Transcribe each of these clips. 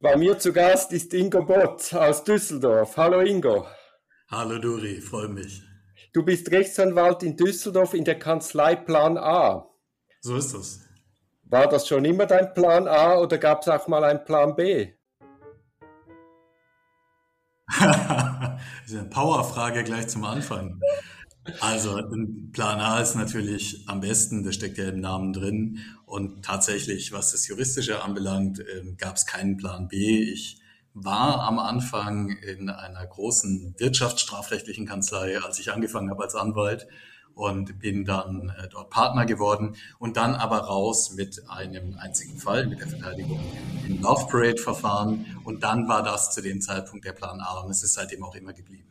Bei mir zu Gast ist Ingo Bott aus Düsseldorf. Hallo Ingo. Hallo Duri, freue mich. Du bist Rechtsanwalt in Düsseldorf in der Kanzlei Plan A. So ist das. War das schon immer dein Plan A oder gab es auch mal einen Plan B? das ist eine Powerfrage gleich zum Anfang. Also Plan A ist natürlich am besten, das steckt ja im Namen drin. Und tatsächlich, was das Juristische anbelangt, ähm, gab es keinen Plan B. Ich war am Anfang in einer großen wirtschaftsstrafrechtlichen Kanzlei, als ich angefangen habe als Anwalt und bin dann äh, dort Partner geworden und dann aber raus mit einem einzigen Fall, mit der Verteidigung im Love Parade Verfahren und dann war das zu dem Zeitpunkt der Plan A und es ist seitdem auch immer geblieben.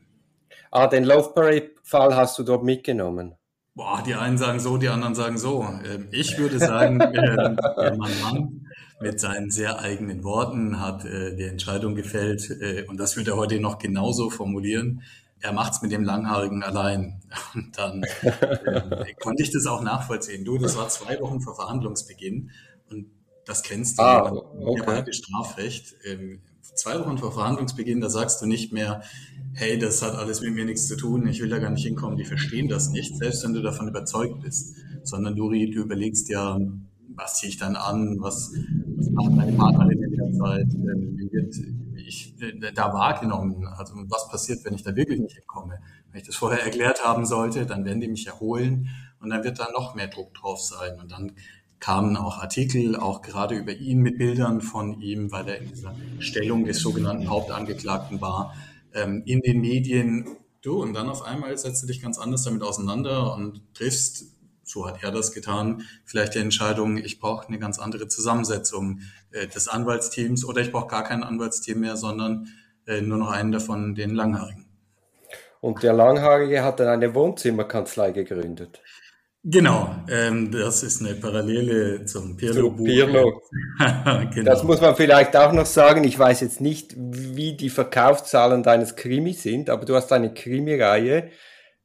Ah, den Love Parade-Fall hast du dort mitgenommen. Boah, die einen sagen so, die anderen sagen so. Ähm, ich würde sagen, ähm, der Mann mit seinen sehr eigenen Worten hat äh, die Entscheidung gefällt äh, und das würde er heute noch genauso formulieren. Er macht's mit dem Langhaarigen allein. Und dann äh, konnte ich das auch nachvollziehen. Du, das war zwei Wochen vor Verhandlungsbeginn und das kennst du ah, okay. Strafrecht. Ähm, zwei Wochen vor Verhandlungsbeginn, da sagst du nicht mehr, hey, das hat alles mit mir nichts zu tun, ich will da gar nicht hinkommen, die verstehen das nicht, selbst wenn du davon überzeugt bist, sondern du, du überlegst ja, was ziehe ich dann an, was, was macht meine Partnerin in der Zeit, ähm, wie wird ich da wahrgenommen, also was passiert, wenn ich da wirklich nicht hinkomme. Wenn ich das vorher erklärt haben sollte, dann werden die mich erholen und dann wird da noch mehr Druck drauf sein und dann kamen auch Artikel, auch gerade über ihn mit Bildern von ihm, weil er in dieser Stellung des sogenannten Hauptangeklagten war, ähm, in den Medien. Du, und dann auf einmal setzt du dich ganz anders damit auseinander und triffst, so hat er das getan, vielleicht die Entscheidung, ich brauche eine ganz andere Zusammensetzung äh, des Anwaltsteams oder ich brauche gar kein Anwaltsteam mehr, sondern äh, nur noch einen davon, den Langhaarigen. Und der Langhaarige hat dann eine Wohnzimmerkanzlei gegründet. Genau, ähm, das ist eine Parallele zum Pirlo-Buch. Pirlo. genau. Das muss man vielleicht auch noch sagen. Ich weiß jetzt nicht, wie die Verkaufszahlen deines Krimis sind, aber du hast eine Krimireihe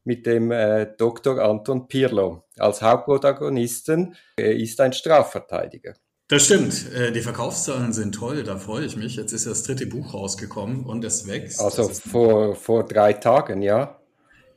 mit dem äh, Dr. Anton Pirlo als Hauptprotagonisten. Er ist ein Strafverteidiger. Das stimmt. Äh, die Verkaufszahlen sind toll, da freue ich mich. Jetzt ist das dritte Buch rausgekommen und es wächst. Also vor, vor drei Tagen, ja.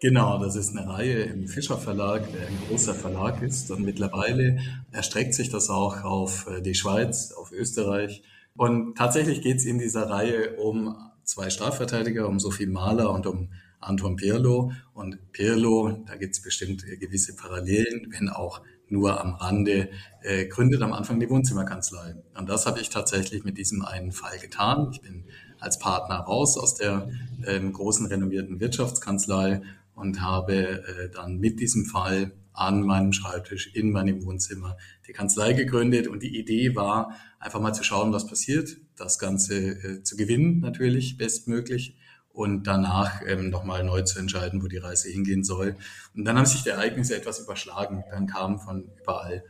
Genau, das ist eine Reihe im Fischer Verlag, der ein großer Verlag ist. Und mittlerweile erstreckt sich das auch auf äh, die Schweiz, auf Österreich. Und tatsächlich geht es in dieser Reihe um zwei Strafverteidiger, um Sophie Mahler und um Anton Pirlo. Und Pirlo, da gibt es bestimmt äh, gewisse Parallelen, wenn auch nur am Rande, äh, gründet am Anfang die Wohnzimmerkanzlei. Und das habe ich tatsächlich mit diesem einen Fall getan. Ich bin als Partner raus aus der ähm, großen renommierten Wirtschaftskanzlei und habe äh, dann mit diesem Fall an meinem Schreibtisch in meinem Wohnzimmer die Kanzlei gegründet. Und die Idee war, einfach mal zu schauen, was passiert, das Ganze äh, zu gewinnen natürlich bestmöglich und danach ähm, nochmal neu zu entscheiden, wo die Reise hingehen soll. Und dann haben sich die Ereignisse etwas überschlagen. Dann kamen von überall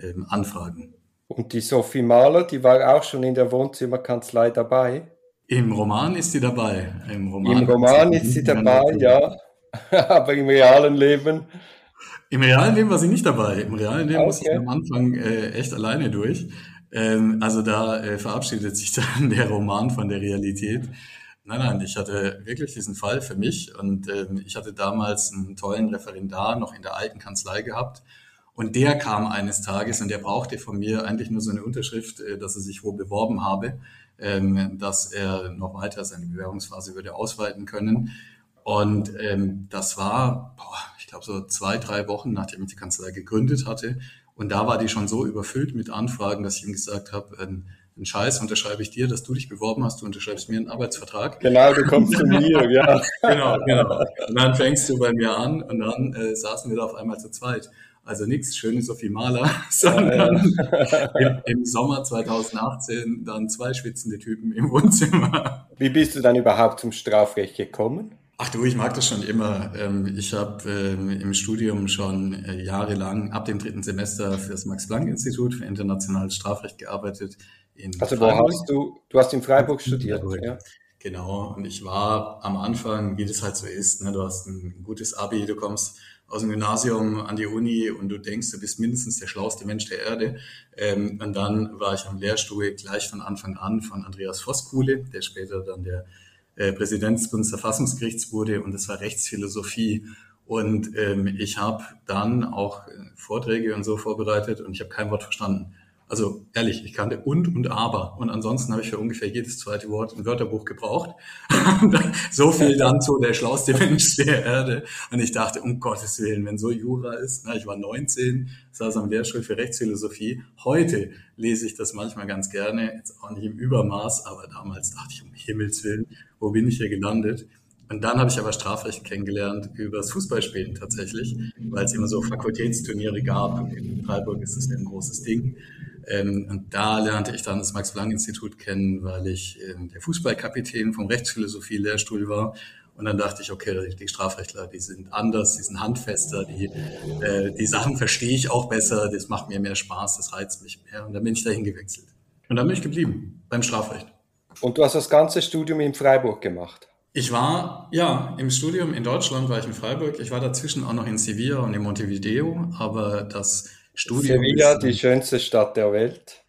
ähm, Anfragen. Und die Sophie Mahler, die war auch schon in der Wohnzimmerkanzlei dabei? Im Roman ist sie dabei. Im Roman, Im Roman ist sie dabei, ja. Aber im realen Leben? Im realen Leben war sie nicht dabei. Im realen Leben okay. musste ich am Anfang äh, echt alleine durch. Ähm, also da äh, verabschiedet sich dann der Roman von der Realität. Nein, nein, ich hatte wirklich diesen Fall für mich und ähm, ich hatte damals einen tollen Referendar noch in der alten Kanzlei gehabt und der kam eines Tages und der brauchte von mir eigentlich nur so eine Unterschrift, äh, dass er sich wo beworben habe, ähm, dass er noch weiter seine Bewerbungsphase würde ausweiten können. Und ähm, das war, boah, ich glaube, so zwei, drei Wochen, nachdem ich die Kanzlei gegründet hatte. Und da war die schon so überfüllt mit Anfragen, dass ich ihm gesagt habe, ein, ein Scheiß unterschreibe ich dir, dass du dich beworben hast, du unterschreibst mir einen Arbeitsvertrag. Genau, du kommst zu mir, ja. genau, genau. Und dann fängst du bei mir an und dann äh, saßen wir da auf einmal zu zweit. Also nichts schönes Sophie Maler, sondern im, im, Sommer 2018 dann zwei schwitzende Typen im Wohnzimmer. Wie bist du dann überhaupt zum Strafrecht gekommen? Ach du, ich mag das schon immer. Ähm, ich habe ähm, im Studium schon äh, jahrelang ab dem dritten Semester für das Max-Planck-Institut für internationales Strafrecht gearbeitet. also wo hast du, du hast in Freiburg studiert, ja? Genau, und ich war am Anfang, wie das halt so ist, ne, du hast ein gutes Abi, du kommst aus dem Gymnasium an die Uni und du denkst, du bist mindestens der schlauste Mensch der Erde. Ähm, und dann war ich am Lehrstuhl gleich von Anfang an von Andreas Voskuhle, der später dann der äh, Präsident des Bundesverfassungsgerichts wurde und das war Rechtsphilosophie. Und ähm, ich habe dann auch äh, Vorträge und so vorbereitet und ich habe kein Wort verstanden. Also ehrlich, ich kannte und und aber. Und ansonsten habe ich für ungefähr jedes zweite Wort ein Wörterbuch gebraucht. so viel dann zu der schlauste Mensch der Erde. Und ich dachte, um Gottes Willen, wenn so Jura ist, na, ich war 19, saß am Lehrstuhl für Rechtsphilosophie. Heute lese ich das manchmal ganz gerne, jetzt auch nicht im Übermaß, aber damals dachte ich, um Himmels Willen, wo bin ich hier gelandet? Und dann habe ich aber Strafrecht kennengelernt übers Fußballspielen tatsächlich, weil es immer so Fakultätsturniere gab. In Freiburg ist das ja ein großes Ding. Ähm, und da lernte ich dann das Max-Planck-Institut kennen, weil ich ähm, der Fußballkapitän vom Rechtsphilosophie-Lehrstuhl war. Und dann dachte ich, okay, die Strafrechtler, die sind anders, die sind handfester, die, äh, die Sachen verstehe ich auch besser, das macht mir mehr Spaß, das reizt mich mehr. Und dann bin ich dahin gewechselt. Und dann bin ich geblieben beim Strafrecht. Und du hast das ganze Studium in Freiburg gemacht? Ich war, ja, im Studium in Deutschland war ich in Freiburg. Ich war dazwischen auch noch in Sevilla und in Montevideo, aber das Studium. Sevilla, ist, die schönste Stadt der Welt.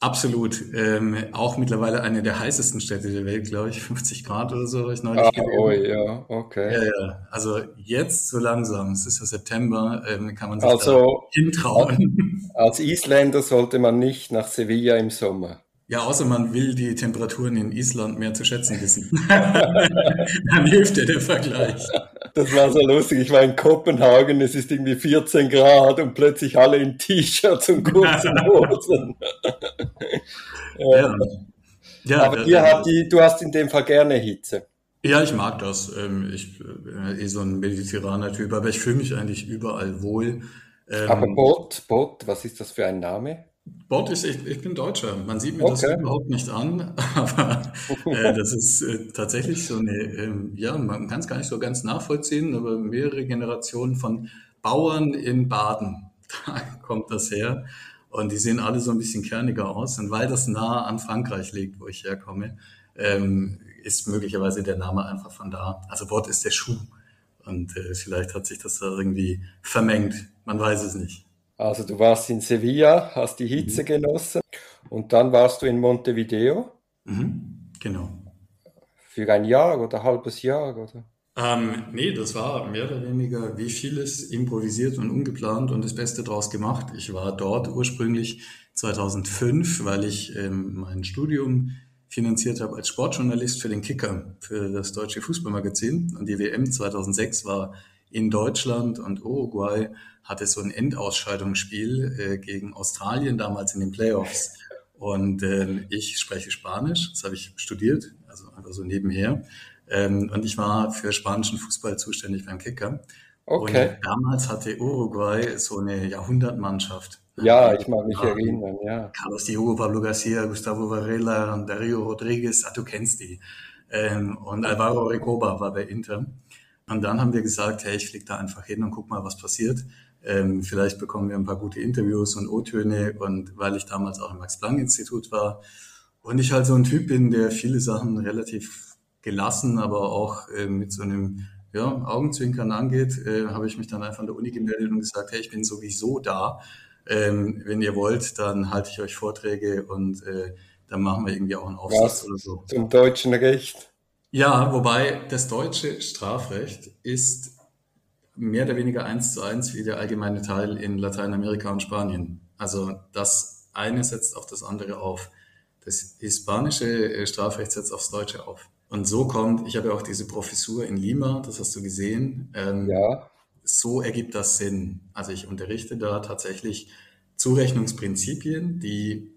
Absolut. Ähm, auch mittlerweile eine der heißesten Städte der Welt, glaube ich. 50 Grad oder so habe ich neulich ah, gelesen. Oh ja, okay. Ja, ja. Also jetzt so langsam, es ist ja September, ähm, kann man sich also, hintrauen. Als Isländer sollte man nicht nach Sevilla im Sommer. Ja, außer man will die Temperaturen in Island mehr zu schätzen wissen. Dann hilft dir der Vergleich. Das war so lustig. Ich war in Kopenhagen, es ist irgendwie 14 Grad und plötzlich alle in T-Shirts und kurzen Hosen. ja. ja. Aber dir hat die, du hast in dem Fall gerne Hitze. Ja, ich mag das. Ähm, ich bin eh so ein mediterraner Typ, aber ich fühle mich eigentlich überall wohl. Aber ähm, Bot, Bot, was ist das für ein Name? Bord ist, ich, ich bin Deutscher. Man sieht mir okay. das überhaupt nicht an, aber äh, das ist äh, tatsächlich so eine, äh, ja, man kann es gar nicht so ganz nachvollziehen, aber mehrere Generationen von Bauern in Baden, da kommt das her. Und die sehen alle so ein bisschen kerniger aus. Und weil das nah an Frankreich liegt, wo ich herkomme, ähm, ist möglicherweise der Name einfach von da. Also Bord ist der Schuh. Und äh, vielleicht hat sich das da irgendwie vermengt. Man weiß es nicht. Also du warst in Sevilla, hast die Hitze mhm. genossen und dann warst du in Montevideo. Mhm. Genau. Für ein Jahr oder ein halbes Jahr, oder? Ähm, nee, das war mehr oder weniger wie vieles improvisiert und ungeplant und das Beste draus gemacht. Ich war dort ursprünglich 2005, weil ich ähm, mein Studium finanziert habe als Sportjournalist für den Kicker, für das deutsche Fußballmagazin. Und die WM 2006 war in Deutschland und Uruguay hatte so ein Endausscheidungsspiel äh, gegen Australien damals in den Playoffs. Und äh, ich spreche Spanisch, das habe ich studiert, also einfach so nebenher. Ähm, und ich war für spanischen Fußball zuständig beim Kicker. Okay. Und damals hatte Uruguay so eine Jahrhundertmannschaft. Ja, ich mag mich um, erinnern, ja. Carlos Diogo, Pablo Garcia, Gustavo Varela, Dario Rodriguez, ah, du kennst die. Ähm, und Alvaro Recoba war bei Inter. Und dann haben wir gesagt, hey, ich fliege da einfach hin und guck mal, was passiert. Ähm, vielleicht bekommen wir ein paar gute Interviews und O-Töne. Und weil ich damals auch im Max-Planck-Institut war und ich halt so ein Typ bin, der viele Sachen relativ gelassen, aber auch äh, mit so einem ja, Augenzwinkern angeht, äh, habe ich mich dann einfach an der Uni gemeldet und gesagt, hey, ich bin sowieso da. Ähm, wenn ihr wollt, dann halte ich euch Vorträge und äh, dann machen wir irgendwie auch einen Aufsatz oder so. Zum deutschen Recht. Ja, wobei das deutsche Strafrecht ist mehr oder weniger eins zu eins wie der allgemeine Teil in Lateinamerika und Spanien. Also das eine setzt auf das andere auf. Das hispanische äh, Strafrecht setzt aufs Deutsche auf. Und so kommt, ich habe ja auch diese Professur in Lima, das hast du gesehen. Ähm, ja. So ergibt das Sinn. Also ich unterrichte da tatsächlich Zurechnungsprinzipien, die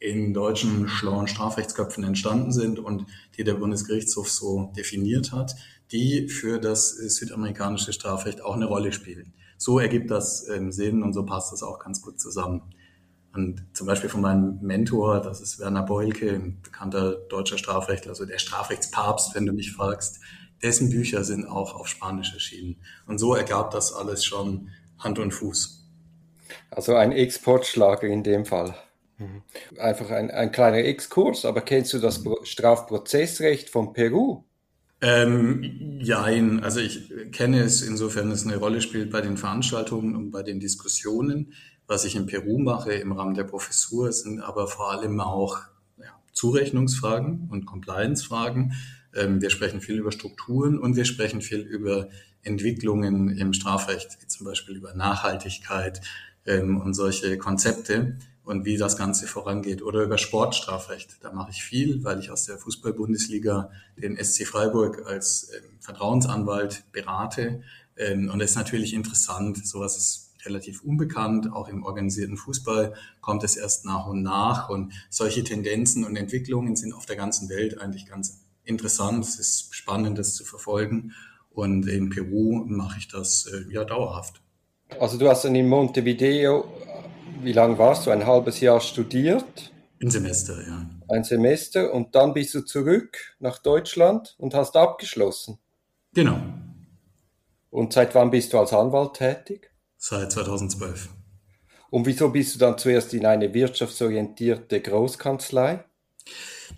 in deutschen schlauen Strafrechtsköpfen entstanden sind und die der Bundesgerichtshof so definiert hat, die für das südamerikanische Strafrecht auch eine Rolle spielen. So ergibt das ähm, Sinn und so passt das auch ganz gut zusammen. Und zum Beispiel von meinem Mentor, das ist Werner Beulke, ein bekannter deutscher Strafrechtler, also der Strafrechtspapst, wenn du mich fragst, dessen Bücher sind auch auf Spanisch erschienen. Und so ergab das alles schon Hand und Fuß. Also ein Exportschlager in dem Fall. Mhm. Einfach ein, ein kleiner Exkurs, aber kennst du das Strafprozessrecht von Peru? Ähm, jein, also ich kenne es insofern, es eine Rolle spielt bei den Veranstaltungen und bei den Diskussionen. Was ich in Peru mache im Rahmen der Professur, sind aber vor allem auch ja, Zurechnungsfragen und Compliance-Fragen. Ähm, wir sprechen viel über Strukturen und wir sprechen viel über Entwicklungen im Strafrecht, wie zum Beispiel über Nachhaltigkeit ähm, und solche Konzepte und wie das Ganze vorangeht. Oder über Sportstrafrecht. Da mache ich viel, weil ich aus der Fußball-Bundesliga den SC Freiburg als ähm, Vertrauensanwalt berate. Ähm, und das ist natürlich interessant. Sowas ist relativ unbekannt. Auch im organisierten Fußball kommt es erst nach und nach. Und solche Tendenzen und Entwicklungen sind auf der ganzen Welt eigentlich ganz interessant. Es ist spannend, das zu verfolgen. Und in Peru mache ich das äh, ja dauerhaft. Also du hast dann in Montevideo wie lange warst du? Ein halbes Jahr studiert? Ein Semester, ja. Ein Semester und dann bist du zurück nach Deutschland und hast abgeschlossen. Genau. Und seit wann bist du als Anwalt tätig? Seit 2012. Und wieso bist du dann zuerst in eine wirtschaftsorientierte Großkanzlei?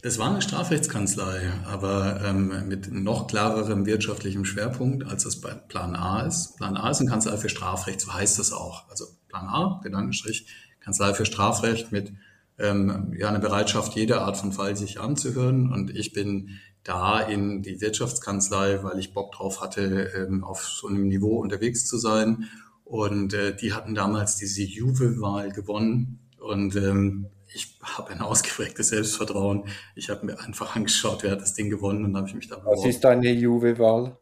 Das war eine Strafrechtskanzlei, aber ähm, mit noch klarerem wirtschaftlichem Schwerpunkt, als das bei Plan A ist. Plan A ist eine Kanzlei für Strafrecht, so heißt das auch. Also Plan A, Gedankenstrich, Kanzlei für Strafrecht mit ähm, ja, einer Bereitschaft, jede Art von Fall sich anzuhören. Und ich bin da in die Wirtschaftskanzlei, weil ich Bock drauf hatte, ähm, auf so einem Niveau unterwegs zu sein. Und äh, die hatten damals diese Juve-Wahl gewonnen. Und ähm, ich habe ein ausgeprägtes Selbstvertrauen. Ich habe mir einfach angeschaut, wer hat das Ding gewonnen und habe ich mich da beworben. Was ist deine Juve-Wahl?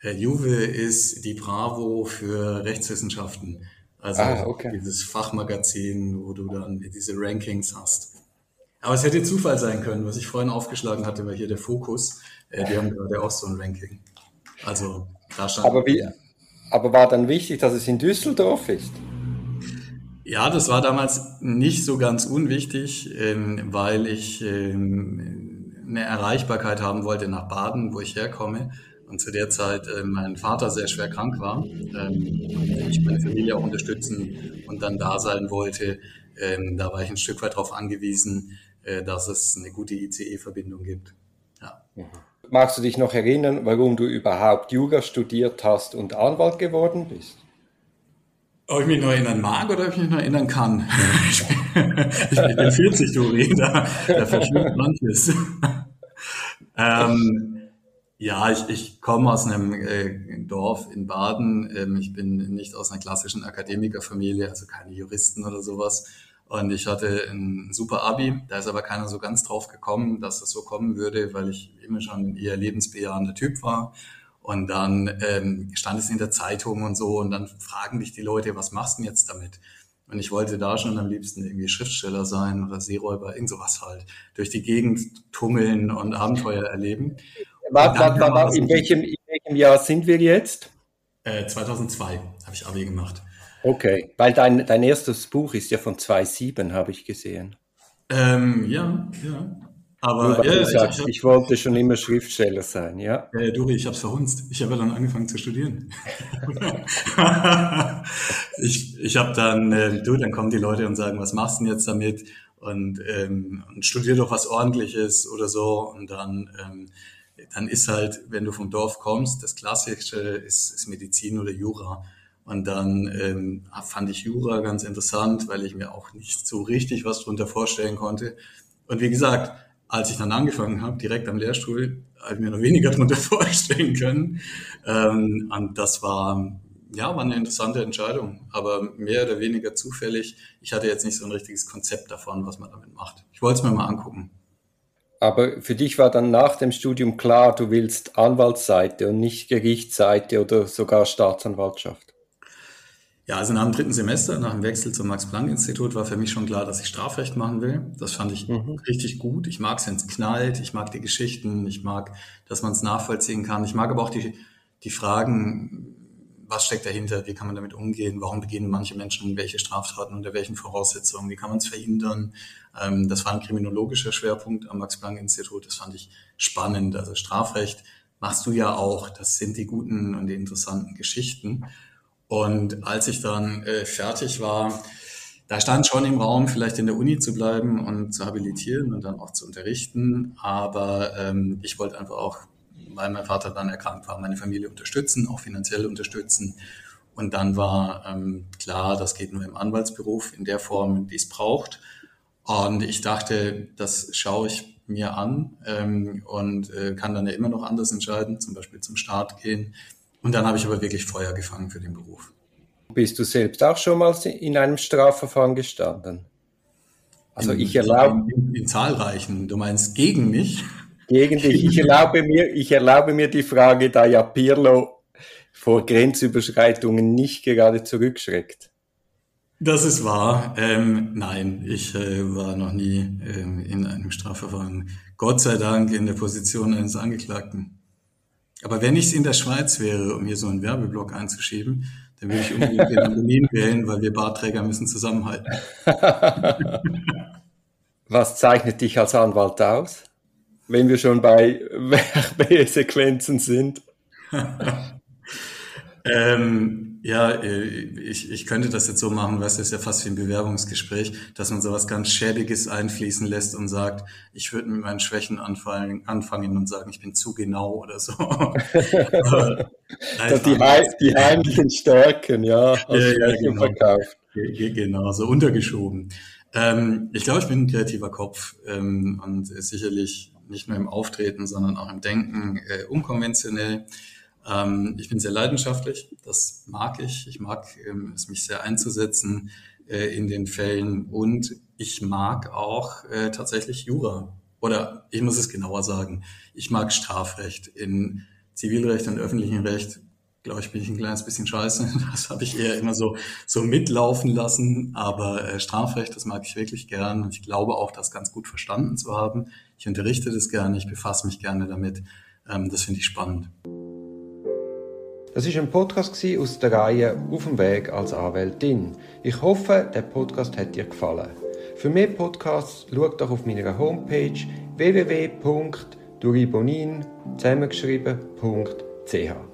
Äh, Juve ist die Bravo für Rechtswissenschaften. Also ah, okay. dieses Fachmagazin, wo du dann diese Rankings hast. Aber es hätte Zufall sein können. Was ich vorhin aufgeschlagen hatte, war hier der Fokus. Äh, die haben gerade auch so ein Ranking. Also da stand. Aber, wie, aber war dann wichtig, dass es in Düsseldorf ist? Ja, das war damals nicht so ganz unwichtig, ähm, weil ich ähm, eine Erreichbarkeit haben wollte nach Baden, wo ich herkomme und zu der Zeit äh, mein Vater sehr schwer krank war, ähm, ich meine Familie auch unterstützen und dann da sein wollte, ähm, da war ich ein Stück weit darauf angewiesen, äh, dass es eine gute ICE-Verbindung gibt. Ja. Mhm. Magst du dich noch erinnern, warum du überhaupt Jura studiert hast und Anwalt geworden bist? Ob ich mich noch erinnern mag oder ob ich mich noch erinnern kann. ich bin 40, Dori, da, da verschwimmt manches. ähm, ja, ich, ich komme aus einem äh, Dorf in Baden. Ähm, ich bin nicht aus einer klassischen Akademikerfamilie, also keine Juristen oder sowas. Und ich hatte ein super Abi. Da ist aber keiner so ganz drauf gekommen, dass das so kommen würde, weil ich immer schon ein eher lebensbejahender Typ war. Und dann ähm, stand es in der Zeitung und so. Und dann fragen dich die Leute, was machst du denn jetzt damit? Und ich wollte da schon am liebsten irgendwie Schriftsteller sein oder Seeräuber, irgend sowas halt. Durch die Gegend tummeln und Abenteuer erleben. Warte, warte, warte, in welchem, in welchem Jahr sind wir jetzt? Äh, 2002 habe ich Abi gemacht. Okay, weil dein, dein erstes Buch ist ja von 2007, habe ich gesehen. Ähm, ja, ja. Aber ja, sagst, ich, ich, wollte schon immer Schriftsteller sein, ja. Äh, Duri, ich habe es verhunzt. Ich habe ja dann angefangen zu studieren. ich ich habe dann, äh, du, dann kommen die Leute und sagen, was machst du denn jetzt damit? Und, ähm, und studier doch was Ordentliches oder so. Und dann ähm, dann ist halt, wenn du vom Dorf kommst, das Klassische ist, ist Medizin oder Jura. Und dann ähm, fand ich Jura ganz interessant, weil ich mir auch nicht so richtig was drunter vorstellen konnte. Und wie gesagt, als ich dann angefangen habe, direkt am Lehrstuhl, habe ich mir noch weniger drunter vorstellen können. Ähm, und das war, ja, war eine interessante Entscheidung, aber mehr oder weniger zufällig. Ich hatte jetzt nicht so ein richtiges Konzept davon, was man damit macht. Ich wollte es mir mal angucken. Aber für dich war dann nach dem Studium klar, du willst Anwaltsseite und nicht Gerichtsseite oder sogar Staatsanwaltschaft. Ja, also nach dem dritten Semester, nach dem Wechsel zum Max-Planck-Institut war für mich schon klar, dass ich Strafrecht machen will. Das fand ich mhm. richtig gut. Ich mag es, wenn es knallt. Ich mag die Geschichten. Ich mag, dass man es nachvollziehen kann. Ich mag aber auch die, die Fragen, was steckt dahinter? Wie kann man damit umgehen? Warum begehen manche Menschen welche Straftaten? Unter welchen Voraussetzungen? Wie kann man es verhindern? Ähm, das war ein kriminologischer Schwerpunkt am Max-Planck-Institut. Das fand ich spannend. Also Strafrecht machst du ja auch. Das sind die guten und die interessanten Geschichten. Und als ich dann äh, fertig war, da stand schon im Raum, vielleicht in der Uni zu bleiben und zu habilitieren und dann auch zu unterrichten. Aber ähm, ich wollte einfach auch weil mein Vater dann erkrankt war, meine Familie unterstützen, auch finanziell unterstützen. Und dann war ähm, klar, das geht nur im Anwaltsberuf in der Form, die es braucht. Und ich dachte, das schaue ich mir an ähm, und äh, kann dann ja immer noch anders entscheiden, zum Beispiel zum Start gehen. Und dann habe ich aber wirklich Feuer gefangen für den Beruf. Bist du selbst auch schon mal in einem Strafverfahren gestanden? Also in, ich erlaube in, in, zahlreichen. Du meinst gegen mich? Gegen dich. Ich erlaube mir, ich erlaube mir die Frage, da ja Pirlo vor Grenzüberschreitungen nicht gerade zurückschreckt. Das ist wahr. Ähm, nein, ich äh, war noch nie ähm, in einem Strafverfahren. Gott sei Dank in der Position eines Angeklagten. Aber wenn ich es in der Schweiz wäre, um hier so einen Werbeblock einzuschieben, dann würde ich unbedingt den Anonym wählen, weil wir Barträger müssen zusammenhalten. Was zeichnet dich als Anwalt aus, wenn wir schon bei Werbesequenzen sind? ähm, ja, äh, ich, ich könnte das jetzt so machen, weißt du, ist ja fast wie ein Bewerbungsgespräch, dass man sowas ganz Schäbiges einfließen lässt und sagt, ich würde mit meinen Schwächen anfangen, anfangen und sagen, ich bin zu genau oder so. also die, heim, die heimlichen Stärken, ja, ja, ja genau. verkauft. Genau, so untergeschoben. Ähm, ich glaube, ich bin ein kreativer Kopf ähm, und sicherlich nicht nur im Auftreten, sondern auch im Denken äh, unkonventionell. Ähm, ich bin sehr leidenschaftlich, das mag ich. Ich mag ähm, es, mich sehr einzusetzen äh, in den Fällen und ich mag auch äh, tatsächlich Jura. Oder ich muss es genauer sagen, ich mag Strafrecht. In Zivilrecht und öffentlichem Recht glaube ich, bin ich ein kleines bisschen scheiße. Das habe ich eher immer so, so mitlaufen lassen. Aber äh, Strafrecht, das mag ich wirklich gern. Und ich glaube auch, das ganz gut verstanden zu haben. Ich unterrichte das gerne, ich befasse mich gerne damit. Ähm, das finde ich spannend. Das ist ein Podcast aus der Reihe Auf dem Weg als Anwältin. Ich hoffe, der Podcast hat dir gefallen. Für mehr Podcasts schau doch auf meiner Homepage www.duribonin zusammengeschrieben.ch.